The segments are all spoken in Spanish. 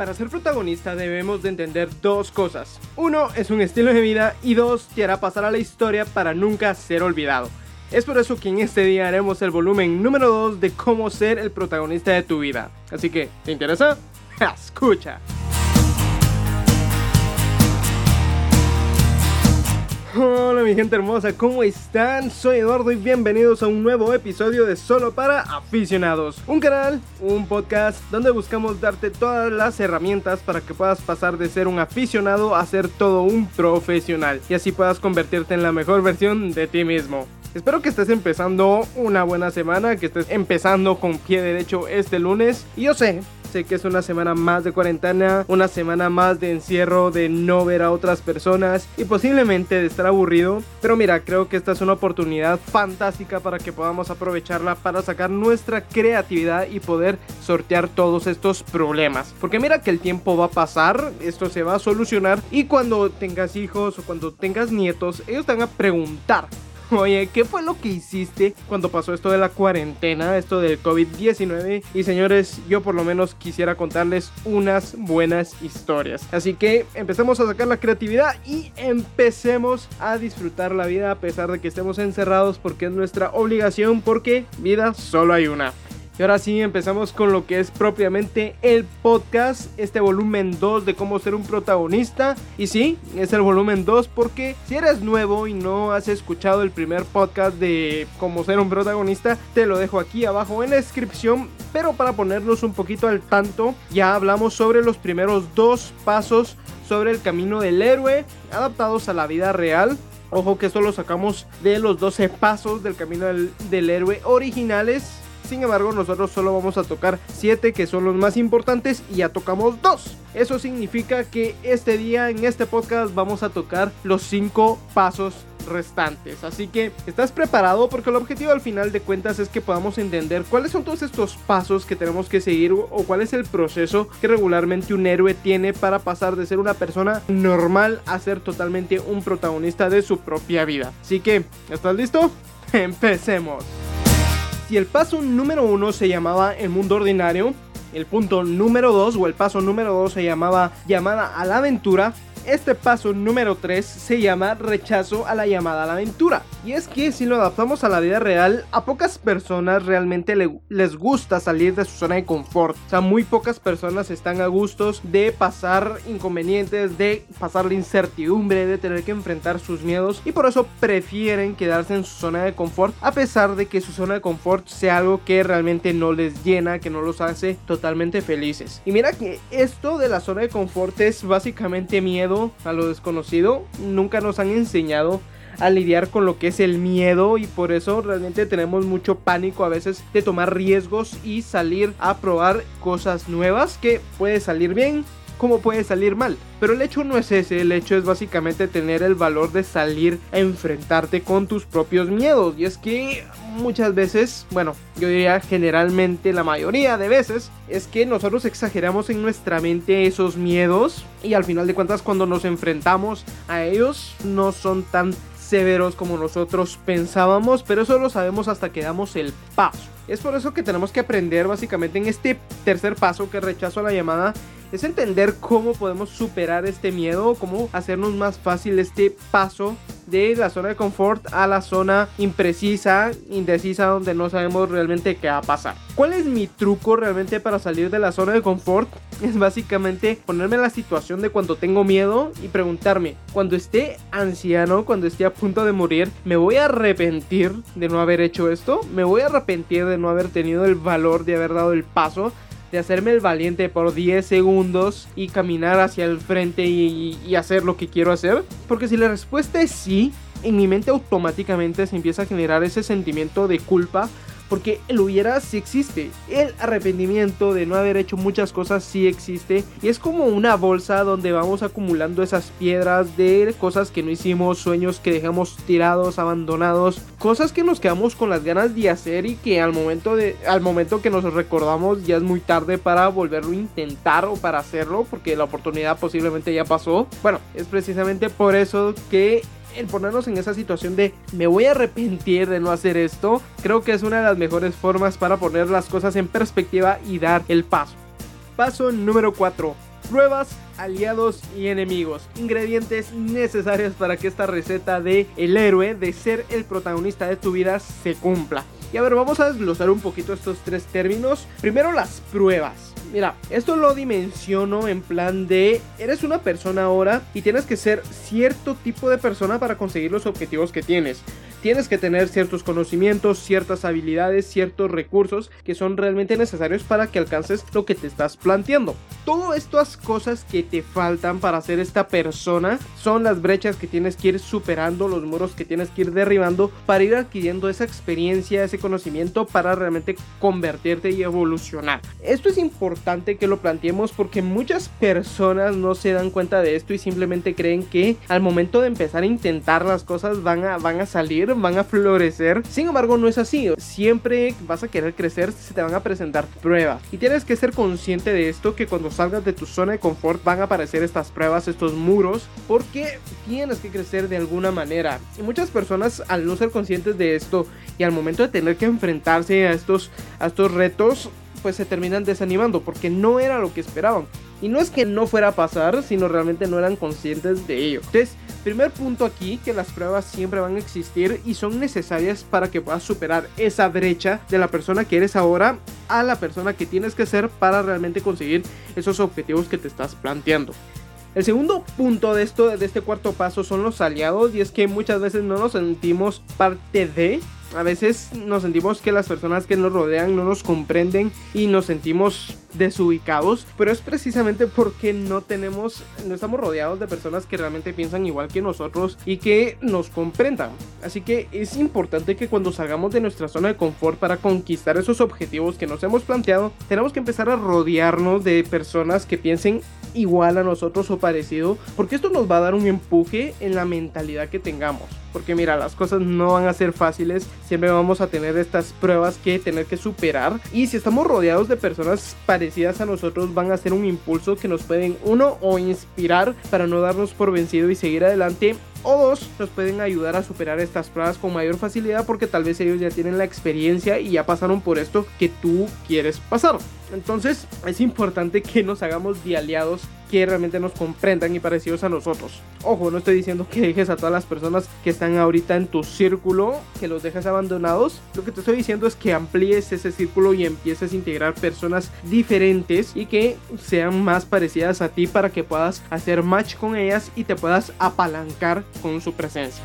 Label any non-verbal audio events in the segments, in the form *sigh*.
Para ser protagonista debemos de entender dos cosas. Uno es un estilo de vida y dos te hará pasar a la historia para nunca ser olvidado. Es por eso que en este día haremos el volumen número 2 de cómo ser el protagonista de tu vida. Así que, ¿te interesa? *laughs* Escucha. Hola mi gente hermosa, ¿cómo están? Soy Eduardo y bienvenidos a un nuevo episodio de Solo para Aficionados. Un canal, un podcast donde buscamos darte todas las herramientas para que puedas pasar de ser un aficionado a ser todo un profesional y así puedas convertirte en la mejor versión de ti mismo. Espero que estés empezando una buena semana, que estés empezando con pie derecho este lunes. Y yo sé, sé que es una semana más de cuarentena, una semana más de encierro, de no ver a otras personas y posiblemente de estar aburrido. Pero mira, creo que esta es una oportunidad fantástica para que podamos aprovecharla para sacar nuestra creatividad y poder sortear todos estos problemas. Porque mira que el tiempo va a pasar, esto se va a solucionar y cuando tengas hijos o cuando tengas nietos, ellos te van a preguntar Oye, ¿qué fue lo que hiciste cuando pasó esto de la cuarentena, esto del COVID-19? Y señores, yo por lo menos quisiera contarles unas buenas historias. Así que empecemos a sacar la creatividad y empecemos a disfrutar la vida a pesar de que estemos encerrados porque es nuestra obligación, porque vida solo hay una. Y ahora sí empezamos con lo que es propiamente el podcast, este volumen 2 de cómo ser un protagonista. Y sí, es el volumen 2 porque si eres nuevo y no has escuchado el primer podcast de cómo ser un protagonista, te lo dejo aquí abajo en la descripción. Pero para ponernos un poquito al tanto, ya hablamos sobre los primeros dos pasos sobre el camino del héroe adaptados a la vida real. Ojo que esto lo sacamos de los 12 pasos del camino del, del héroe originales sin embargo, nosotros solo vamos a tocar 7 que son los más importantes y ya tocamos 2. Eso significa que este día en este podcast vamos a tocar los 5 pasos restantes. Así que, ¿estás preparado? Porque el objetivo al final de cuentas es que podamos entender cuáles son todos estos pasos que tenemos que seguir o cuál es el proceso que regularmente un héroe tiene para pasar de ser una persona normal a ser totalmente un protagonista de su propia vida. Así que, ¿estás listo? *laughs* Empecemos. Si el paso número uno se llamaba el mundo ordinario, el punto número 2 o el paso número 2 se llamaba llamada a la aventura, este paso número 3 se llama rechazo a la llamada a la aventura. Y es que si lo adaptamos a la vida real, a pocas personas realmente les gusta salir de su zona de confort. O sea, muy pocas personas están a gustos de pasar inconvenientes, de pasar la incertidumbre, de tener que enfrentar sus miedos. Y por eso prefieren quedarse en su zona de confort, a pesar de que su zona de confort sea algo que realmente no les llena, que no los hace totalmente felices. Y mira que esto de la zona de confort es básicamente miedo a lo desconocido. Nunca nos han enseñado a lidiar con lo que es el miedo y por eso realmente tenemos mucho pánico a veces de tomar riesgos y salir a probar cosas nuevas que puede salir bien como puede salir mal. Pero el hecho no es ese, el hecho es básicamente tener el valor de salir a enfrentarte con tus propios miedos. Y es que muchas veces, bueno, yo diría generalmente la mayoría de veces, es que nosotros exageramos en nuestra mente esos miedos y al final de cuentas cuando nos enfrentamos a ellos no son tan severos como nosotros pensábamos, pero eso lo sabemos hasta que damos el paso. Es por eso que tenemos que aprender básicamente en este tercer paso que rechazo a la llamada es entender cómo podemos superar este miedo, cómo hacernos más fácil este paso de la zona de confort a la zona imprecisa, indecisa, donde no sabemos realmente qué va a pasar. ¿Cuál es mi truco realmente para salir de la zona de confort? *laughs* Es básicamente ponerme en la situación de cuando tengo miedo y preguntarme, cuando esté anciano, cuando esté a punto de morir, ¿me voy a arrepentir de no haber hecho esto? ¿Me voy a arrepentir de no haber tenido el valor de haber dado el paso? De hacerme el valiente por 10 segundos y caminar hacia el frente y, y, hacer lo que quiero hacer? Porque si la respuesta es sí, en mi mente automáticamente se empieza a generar ese sentimiento de culpa porque el hubiera sí existe. El arrepentimiento de no haber hecho muchas cosas sí existe. Y es como una bolsa donde vamos acumulando esas piedras de cosas que no hicimos, sueños que dejamos tirados, abandonados, cosas que nos quedamos con las ganas de hacer y que al momento de al momento que nos recordamos ya es muy tarde para volverlo a intentar o para hacerlo porque la oportunidad posiblemente ya pasó. Bueno, es precisamente por eso que el ponernos en esa situación de me voy a arrepentir de no hacer esto, creo que es una de las mejores formas para poner las cosas en perspectiva y dar el paso. Paso número 4. Pruebas, aliados y enemigos. Ingredientes necesarios para que esta receta de el héroe, de ser el protagonista de tu vida, se cumpla. Y a ver, vamos a desglosar un poquito estos tres términos. Primero las pruebas. Mira, esto lo dimensiono en plan de eres una persona ahora y tienes que ser cierto tipo de persona para conseguir los objetivos que tienes tienes que tener ciertos conocimientos, ciertas habilidades, ciertos recursos que son realmente necesarios para que alcances lo que te estás planteando. Todo estas cosas que te faltan para ser esta persona son las brechas que tienes que ir superando, los muros que tienes que ir derribando para ir adquiriendo esa experiencia, ese conocimiento para realmente convertirte y evolucionar. Esto es importante que lo planteemos porque muchas personas no se dan cuenta de esto y simplemente creen que al momento de empezar a intentar las cosas van a, van a salir van a florecer. Sin embargo, no es así. Siempre vas a querer crecer, se te van a presentar pruebas. Y tienes que ser consciente de esto, que cuando salgas de tu zona de confort van a aparecer estas pruebas, estos muros, porque tienes que crecer de alguna manera. Y muchas personas, al no ser conscientes de esto y al momento de tener que enfrentarse a estos, a estos retos, pues se terminan desanimando porque no era lo que esperaban. Y no es que no fuera a pasar, sino realmente no eran conscientes de ello. Entonces, primer punto aquí, que las pruebas siempre van a existir y son necesarias para que puedas superar esa brecha de la persona que eres ahora a la persona que tienes que ser para realmente conseguir esos objetivos que te estás planteando. El segundo punto de esto, de este cuarto paso, son los aliados y es que muchas veces no nos sentimos parte de a veces nos sentimos que las personas que nos rodean no nos comprenden y nos sentimos desubicados, pero es precisamente porque no tenemos, no estamos rodeados de personas que realmente piensan igual que nosotros y que nos comprendan. Así que es importante que cuando salgamos de nuestra zona de confort para conquistar esos objetivos que nos hemos planteado, tenemos que empezar a rodearnos de personas que piensen igual a nosotros o parecido, porque esto nos va a dar un empuje en la mentalidad que tengamos. Porque mira, las cosas no van a ser fáciles, siempre vamos a tener estas pruebas que tener que superar. Y si estamos rodeados de personas parecidas a nosotros, van a ser un impulso que nos pueden, uno, o inspirar para no darnos por vencido y seguir adelante, o dos, nos pueden ayudar a superar estas pruebas con mayor facilidad porque tal vez ellos ya tienen la experiencia y ya pasaron por esto que tú quieres pasar. Entonces es importante que nos hagamos de aliados que realmente nos comprendan y parecidos a nosotros. Ojo, no estoy diciendo que dejes a todas las personas que están ahorita en tu círculo, que los dejes abandonados. Lo que te estoy diciendo es que amplíes ese círculo y empieces a integrar personas diferentes y que sean más parecidas a ti para que puedas hacer match con ellas y te puedas apalancar con su presencia.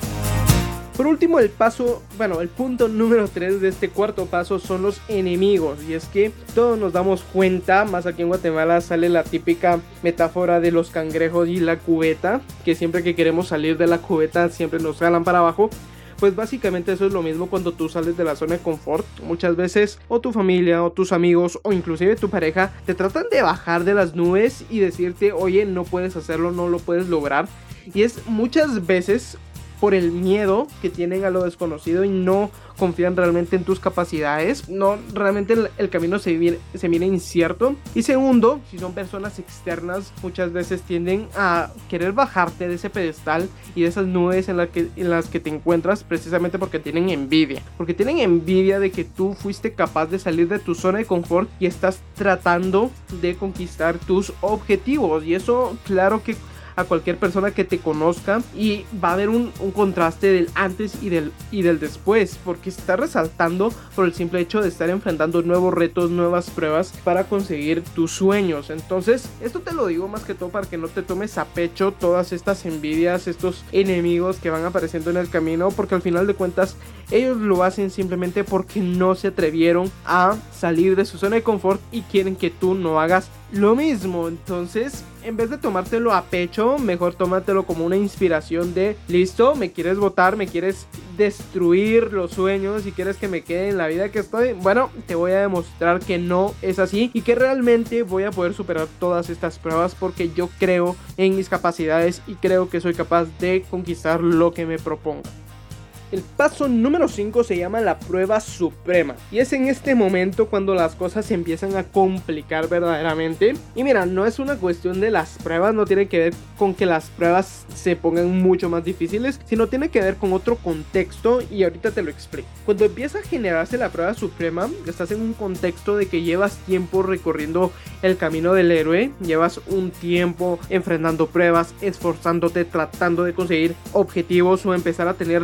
Por último, el paso, bueno, el punto *laughs* número 3 de este cuarto paso son los enemigos. Y es que todos nos damos cuenta, más aquí en Guatemala sale la típica metáfora de los cangrejos y la cubeta, que siempre que queremos salir de la cubeta siempre nos jalan para abajo. Pues básicamente eso es lo mismo cuando tú sales de la zona de confort. Muchas veces o tu familia o tus amigos o inclusive tu pareja te tratan de bajar de las nubes y decirte, oye, no puedes hacerlo, no lo puedes lograr. Y es muchas veces por el miedo que tienen a lo desconocido y no confían realmente en tus capacidades. No, realmente el, camino se, viene, se incierto. Y segundo, si son personas externas, muchas veces tienden a querer bajarte de ese pedestal y de esas nubes en, que, en las que te encuentras precisamente porque tienen envidia. Porque tienen envidia de que tú fuiste capaz de salir de tu zona de confort y estás tratando de conquistar tus objetivos. Y eso, claro que a cualquier persona que te conozca y va a haber un, contraste del antes y del, y del después porque está resaltando por el simple hecho de estar enfrentando nuevos retos, nuevas pruebas para conseguir tus sueños. Entonces, esto te lo digo más que todo para que no te tomes a pecho todas estas envidias, estos enemigos que van apareciendo en el camino porque al final de cuentas ellos lo hacen simplemente porque no se atrevieron a salir de su zona de confort y quieren que tú no hagas lo mismo. Entonces, en vez de tomártelo a pecho, mejor tómatelo como una inspiración de, listo, me quieres votar, me quieres destruir los sueños y quieres que me quede en la vida que estoy. Bueno, te voy a demostrar que no es así y que realmente voy a poder superar todas estas pruebas porque yo creo en mis capacidades y creo que soy capaz de conquistar lo que me propongo. El paso número 5 se llama la prueba suprema. Y es en este momento cuando las cosas se empiezan a complicar verdaderamente. Y mira, no es una cuestión de las pruebas, no tiene que ver con que las pruebas se pongan mucho más difíciles, sino tiene que ver con otro contexto y ahorita te lo explico. Cuando empieza a generarse la prueba suprema, estás en un contexto de que llevas tiempo recorriendo el camino del héroe, llevas un tiempo enfrentando pruebas, esforzándote, tratando de conseguir objetivos o empezar a tener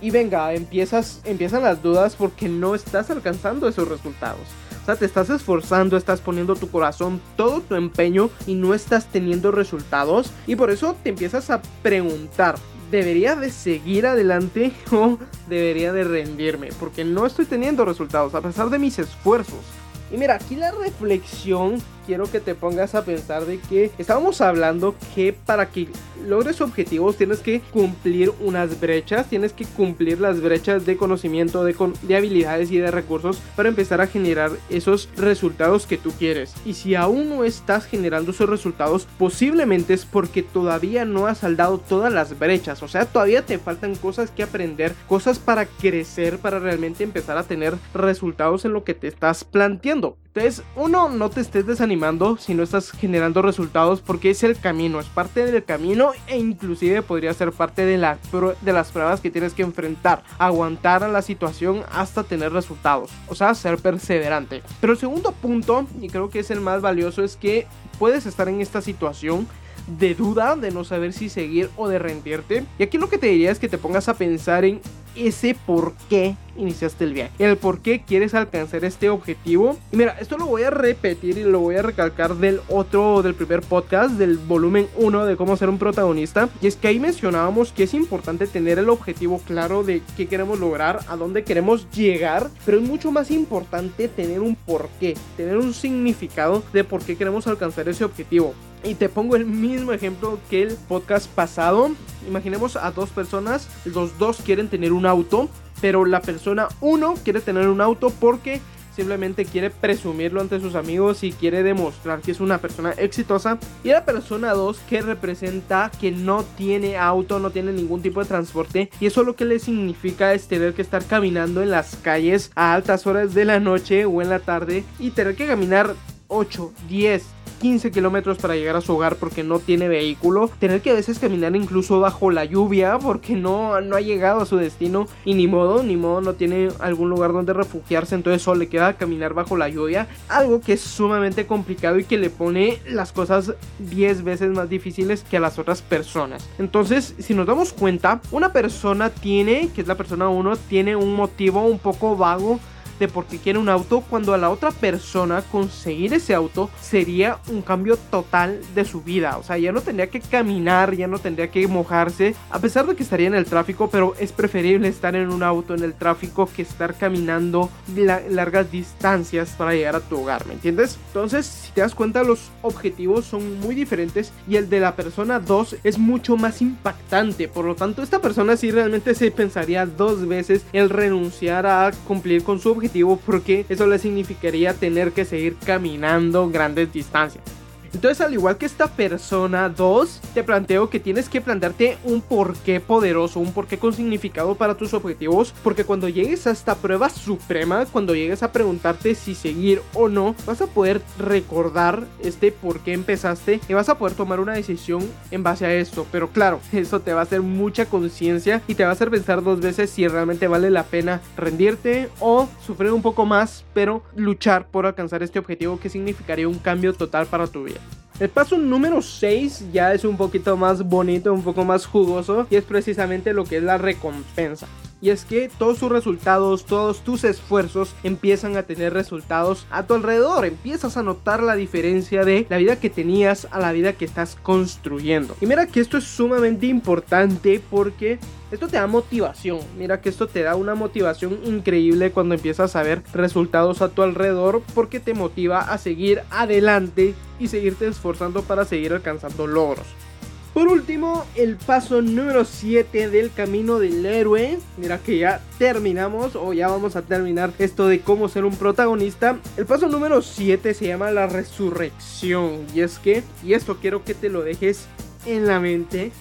y venga, empiezas empiezan las dudas porque no estás alcanzando esos resultados. O sea, te estás esforzando, estás poniendo tu corazón, todo tu empeño y no estás teniendo resultados. Y por eso te empiezas a preguntar, ¿debería de seguir adelante *laughs* o debería de rendirme? Porque no estoy teniendo resultados a pesar de mis esfuerzos. Y mira, aquí la reflexión quiero que te pongas a pensar de que estábamos hablando que para que logres objetivos tienes que cumplir unas brechas, tienes que cumplir las brechas de conocimiento, de, de habilidades y de recursos para empezar a generar esos resultados que tú quieres. Y si aún no estás generando esos resultados, posiblemente es porque todavía no has saldado todas las brechas, o sea, todavía te faltan cosas que aprender, cosas para crecer, para realmente empezar a tener resultados en lo que te estás planteando. Entonces, uno, no te estés desanimando si no estás generando resultados porque es el camino, es parte del camino e inclusive podría ser parte de, la, de las pruebas que tienes que enfrentar, aguantar a la situación hasta tener resultados, o sea, ser perseverante. Pero el segundo punto, y creo que es el más valioso, es que puedes estar en esta situación de duda, de no saber si seguir o de rendirte. Y aquí lo que te diría es que te pongas a pensar en ese por qué iniciaste el viaje, el por qué quieres alcanzar este objetivo. Y mira, esto lo voy a repetir y lo voy a recalcar del otro, del primer podcast, del volumen 1 de cómo ser un protagonista. Y es que ahí mencionábamos que es importante tener el objetivo claro de qué queremos lograr, a dónde queremos llegar, pero es mucho más importante tener un porqué, tener un significado de por qué queremos alcanzar ese objetivo. Y te pongo el mismo ejemplo que el podcast pasado. Imaginemos a dos personas, los dos quieren tener un auto, pero la persona uno quiere tener un auto porque simplemente quiere presumirlo ante sus amigos y quiere demostrar que es una persona exitosa. Y la persona 2 que representa que no tiene auto, no tiene ningún tipo de transporte. Y eso lo que le significa es tener que estar caminando en las calles a altas horas de la noche o en la tarde y tener que caminar 8, 10, 15 kilómetros para llegar a su hogar porque no tiene vehículo, tener que a veces caminar incluso bajo la lluvia porque no, no ha llegado a su destino. Y ni modo, ni modo, no tiene algún lugar donde refugiarse, entonces solo le queda caminar bajo la lluvia, algo que es sumamente complicado y que le pone las cosas 10 veces más difíciles que a las otras personas. Entonces, si nos damos cuenta, una persona tiene, que es la persona 1, tiene un motivo un poco vago de por qué quiere un auto cuando a la otra persona conseguir ese auto sería un cambio total de su vida. O sea, ya no tendría que caminar, ya no tendría que mojarse, a pesar de que estaría en el tráfico, pero es preferible estar en un auto en el tráfico que estar caminando largas distancias para llegar a tu hogar, ¿me entiendes? Entonces, si te das cuenta, los objetivos son muy diferentes y el de la persona 2 es mucho más impactante. Por lo tanto, esta persona sí realmente se pensaría dos veces el renunciar a cumplir con su objetivo porque eso le significaría tener que seguir caminando grandes distancias. Entonces, al igual que esta persona 2, te planteo que tienes que plantearte un porqué poderoso, un porqué con significado para tus objetivos, porque cuando llegues a esta prueba suprema, cuando llegues a preguntarte si seguir o no, vas a poder recordar este por qué empezaste y vas a poder tomar una decisión en base a esto. Pero claro, *laughs* eso te va a hacer mucha conciencia y te va a hacer pensar dos veces si realmente vale la pena rendirte o sufrir un poco más, pero luchar por alcanzar este objetivo que significaría un cambio total para tu vida. El paso número 6 ya es un poquito más bonito, un poco más jugoso y es precisamente lo que es la recompensa. Y es que todos tus resultados, todos tus esfuerzos empiezan a tener resultados a tu alrededor. Empiezas a notar la diferencia de la vida que tenías a la vida que estás construyendo. Y mira que esto es sumamente importante porque esto te da motivación. Mira que esto te da una motivación increíble cuando empiezas a ver resultados a tu alrededor porque te motiva a seguir adelante y seguirte esforzando para seguir alcanzando logros. Por último, el paso número 7 del camino del héroe. Mira que ya terminamos o ya vamos a terminar esto de cómo ser un protagonista. El paso número 7 se llama la resurrección. Y es que, y esto quiero que te lo dejes en la mente.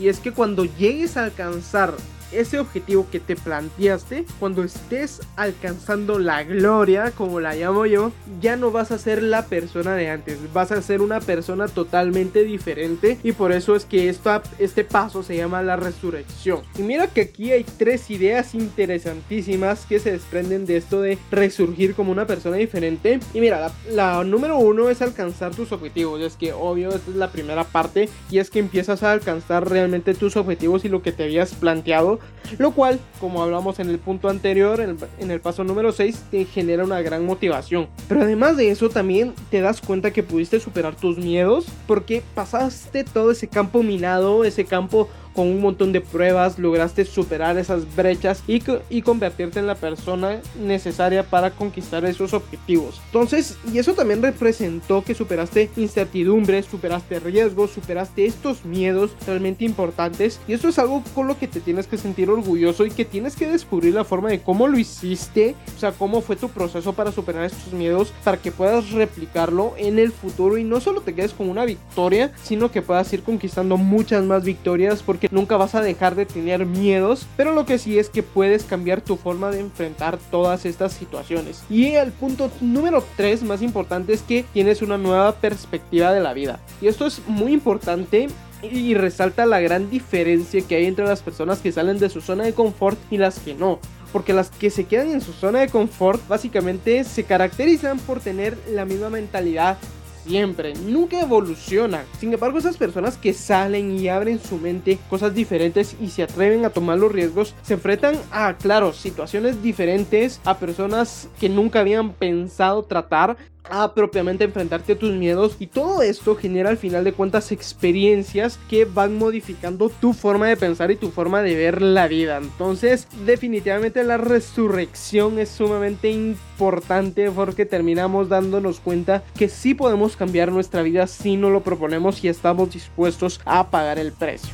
Y es que cuando llegues a alcanzar ese objetivo que te planteaste, cuando estés alcanzando la gloria, como la llamo yo, ya no vas a ser la persona de antes, vas a ser una persona totalmente diferente y por eso es que esta, este paso se llama la resurrección. Y mira que aquí hay tres ideas interesantísimas que se desprenden de esto de resurgir como una persona diferente. Y mira, la, la número uno es alcanzar tus objetivos, es que obvio, esta es la primera parte y es que empiezas a alcanzar realmente tus objetivos y lo que te habías planteado, lo cual, como hablamos en el punto anterior, en el, paso número 6, te genera una gran motivación. Pero además de eso, también te das cuenta que pudiste superar tus miedos porque pasaste todo ese campo minado, ese campo con un montón de pruebas lograste superar esas brechas y, y convertirte en la persona necesaria para conquistar esos objetivos. Entonces, y eso también representó que superaste incertidumbres, superaste riesgos, superaste estos miedos realmente importantes. Y eso es algo con lo que te tienes que sentir orgulloso y que tienes que descubrir la forma de cómo lo hiciste, o sea, cómo fue tu proceso para superar estos miedos, para que puedas replicarlo en el futuro y no solo te quedes con una victoria, sino que puedas ir conquistando muchas más victorias nunca vas a dejar de tener miedos, pero lo que sí es que puedes cambiar tu forma de enfrentar todas estas situaciones. Y el punto número 3 más importante es que tienes una nueva perspectiva de la vida. Y esto es muy importante y resalta la gran diferencia que hay entre las personas que salen de su zona de confort y las que no. Porque las que se quedan en su zona de confort básicamente se caracterizan por tener la misma mentalidad siempre, nunca evoluciona. Sin embargo, esas personas que salen y abren su mente cosas diferentes y se atreven a tomar los riesgos, se enfrentan a, claro, situaciones diferentes, a personas que nunca habían pensado tratar, a propiamente enfrentarte a tus miedos y todo esto genera al final de cuentas experiencias que van modificando tu forma de pensar y tu forma de ver la vida. Entonces definitivamente la resurrección es sumamente importante porque terminamos dándonos cuenta que sí podemos cambiar nuestra vida si no lo proponemos y estamos dispuestos a pagar el precio.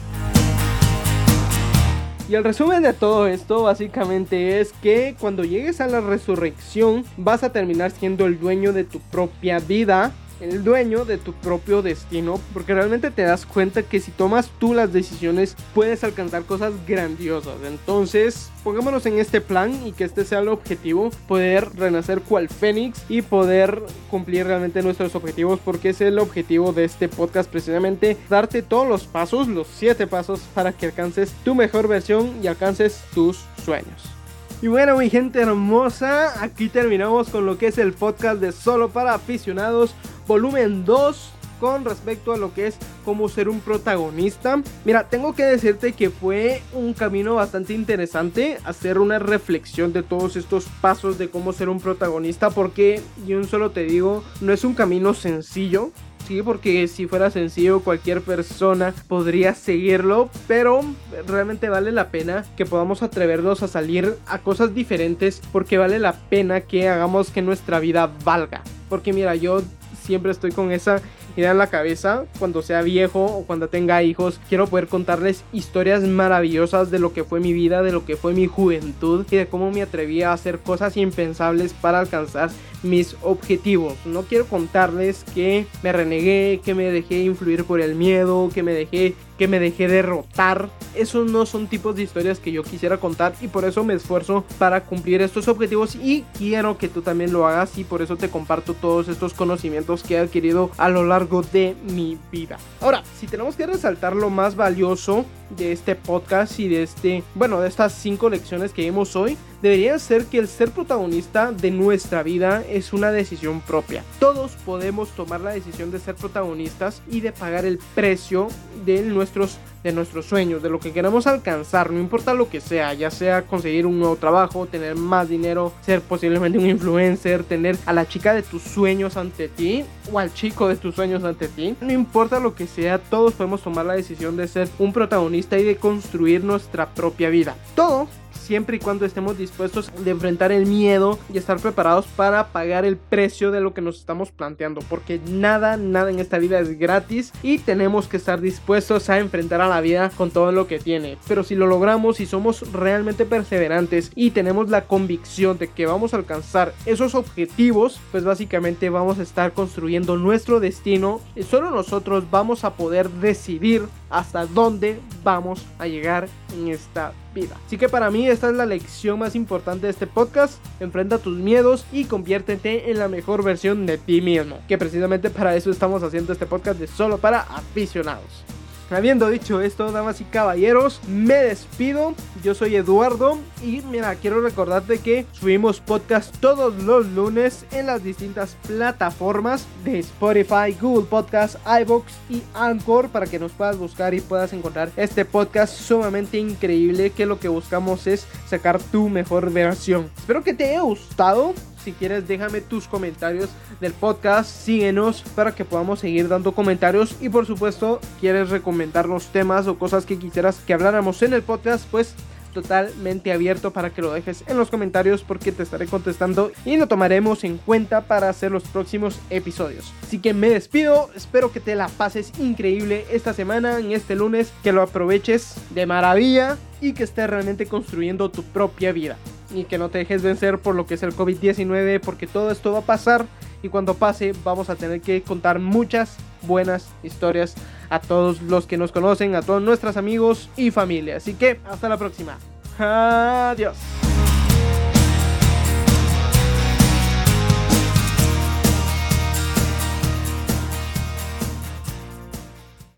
Y el resumen de todo esto básicamente es que cuando llegues a la resurrección vas a terminar siendo el dueño de tu propia vida el dueño de tu propio destino, porque realmente te das cuenta que si tomas tú las decisiones puedes alcanzar cosas grandiosas. Entonces, pongámonos en este plan y que este sea el objetivo, poder renacer cual fénix y poder cumplir realmente nuestros objetivos, porque es el objetivo de este podcast precisamente, darte todos los pasos, los siete pasos para que alcances tu mejor versión y alcances tus sueños. Y bueno, mi gente hermosa, aquí terminamos con lo que es el podcast de Solo para aficionados volumen 2 con respecto a lo que es cómo ser un protagonista. Mira, tengo que decirte que fue un camino bastante interesante hacer una reflexión de todos estos pasos de cómo ser un protagonista porque yo solo te digo, no es un camino sencillo. Sí, porque si fuera sencillo cualquier persona podría seguirlo, pero realmente vale la pena que podamos atrevernos a salir a cosas diferentes porque vale la pena que hagamos que nuestra vida valga. Porque mira, yo siempre estoy con esa idea en la cabeza. Cuando sea viejo o cuando tenga hijos, quiero poder contarles historias maravillosas de lo que fue mi vida, de lo que fue mi juventud y de cómo me atreví a hacer cosas impensables para alcanzar mis objetivos. No quiero contarles que me renegué, que me dejé influir por el miedo, que me dejé que me dejé derrotar. Esos no son tipos de historias que yo quisiera contar y por eso me esfuerzo para cumplir estos objetivos y quiero que tú también lo hagas y por eso te comparto todos estos conocimientos que he adquirido a lo largo de mi vida. Ahora, si tenemos que resaltar lo más valioso de este podcast y de este, bueno, de estas cinco lecciones que vimos hoy, debería ser que el ser protagonista de nuestra vida es una decisión propia. Todos podemos tomar la decisión de ser protagonistas y de pagar el precio de nuestros de nuestros sueños, de lo que queremos alcanzar, no importa lo que sea, ya sea conseguir un nuevo trabajo, tener más dinero, ser posiblemente un influencer, tener a la chica de tus sueños ante ti o al chico de tus sueños ante ti, no importa lo que sea, todos podemos tomar la decisión de ser un protagonista y de construir nuestra propia vida. Todo siempre y cuando estemos dispuestos de enfrentar el miedo y estar preparados para pagar el precio de lo que nos estamos planteando, porque nada, nada en esta vida es gratis y tenemos que estar dispuestos a enfrentar a la vida con todo lo que tiene. Pero si lo logramos y somos realmente perseverantes y tenemos la convicción de que vamos a alcanzar esos objetivos, pues básicamente vamos a estar construyendo nuestro destino y solo nosotros vamos a poder decidir hasta dónde vamos a llegar en esta vida. Así que para mí esta es la lección más importante de este podcast. Enfrenta tus miedos y conviértete en la mejor versión de ti mismo. Que precisamente para eso estamos haciendo este podcast de solo para aficionados. Habiendo dicho esto, damas y caballeros, me despido. Yo soy Eduardo y mira, quiero recordarte que subimos podcast todos los lunes en las distintas plataformas de Spotify, Google Podcast, iBox y Anchor para que nos puedas buscar y puedas encontrar este podcast sumamente increíble que lo que buscamos es sacar tu mejor versión. Espero que te haya gustado si quieres déjame tus comentarios del podcast, síguenos para que podamos seguir dando comentarios. Y por supuesto quieres recomendarnos temas o cosas que quisieras que habláramos en el podcast, pues totalmente abierto para que lo dejes en los comentarios porque te estaré contestando y lo tomaremos en cuenta para hacer los próximos episodios. Así que me despido, espero que te la pases increíble esta semana, en este lunes, que lo aproveches de maravilla y que estés realmente construyendo tu propia vida y que no te dejes vencer por lo que es el COVID-19 porque todo esto va a pasar y cuando pase vamos a tener que contar muchas buenas historias a todos los que nos conocen, a todos nuestros amigos y familia. Así que hasta la próxima. Adiós.